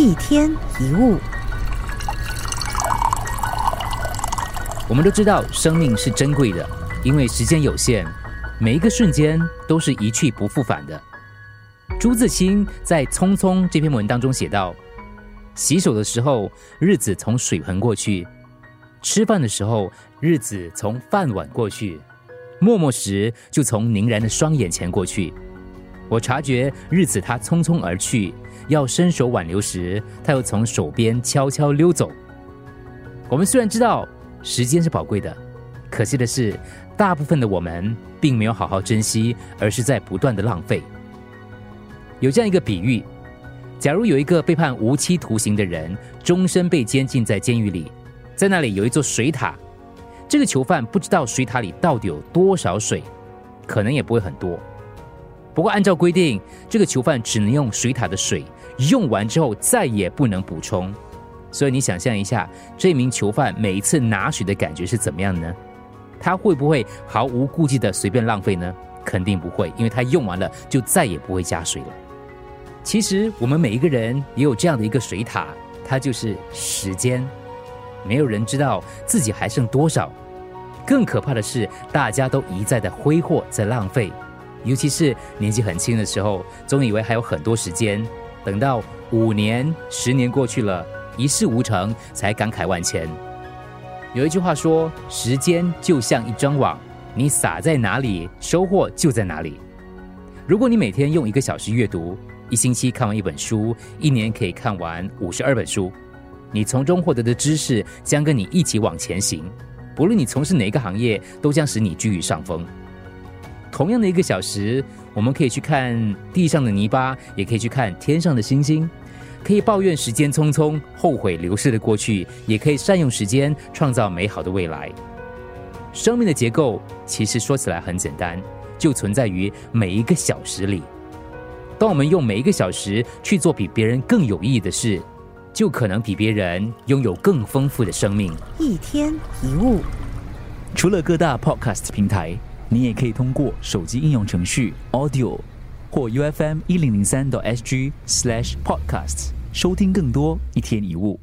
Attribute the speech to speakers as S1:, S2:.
S1: 一天一物。
S2: 我们都知道生命是珍贵的，因为时间有限，每一个瞬间都是一去不复返的。朱自清在《匆匆》这篇文当中写道：“洗手的时候，日子从水盆过去；吃饭的时候，日子从饭碗过去；默默时，就从凝然的双眼前过去。我察觉日子它匆匆而去，要伸手挽留时，它又从手边悄悄溜走。我们虽然知道。”时间是宝贵的，可惜的是，大部分的我们并没有好好珍惜，而是在不断的浪费。有这样一个比喻：假如有一个被判无期徒刑的人，终身被监禁在监狱里，在那里有一座水塔，这个囚犯不知道水塔里到底有多少水，可能也不会很多。不过按照规定，这个囚犯只能用水塔的水，用完之后再也不能补充。所以你想象一下，这名囚犯每一次拿水的感觉是怎么样呢？他会不会毫无顾忌的随便浪费呢？肯定不会，因为他用完了就再也不会加水了。其实我们每一个人也有这样的一个水塔，它就是时间。没有人知道自己还剩多少，更可怕的是，大家都一再的挥霍在浪费，尤其是年纪很轻的时候，总以为还有很多时间，等到五年、十年过去了。一事无成，才感慨万千。有一句话说：“时间就像一张网，你撒在哪里，收获就在哪里。”如果你每天用一个小时阅读，一星期看完一本书，一年可以看完五十二本书，你从中获得的知识将跟你一起往前行。不论你从事哪个行业，都将使你居于上风。同样的一个小时，我们可以去看地上的泥巴，也可以去看天上的星星。可以抱怨时间匆匆，后悔流逝的过去，也可以善用时间创造美好的未来。生命的结构其实说起来很简单，就存在于每一个小时里。当我们用每一个小时去做比别人更有意义的事，就可能比别人拥有更丰富的生命。
S1: 一天一物，
S3: 除了各大 Podcast 平台，你也可以通过手机应用程序 Audio。或 U F M 一零零三 SG slash podcast 收听更多一天一物。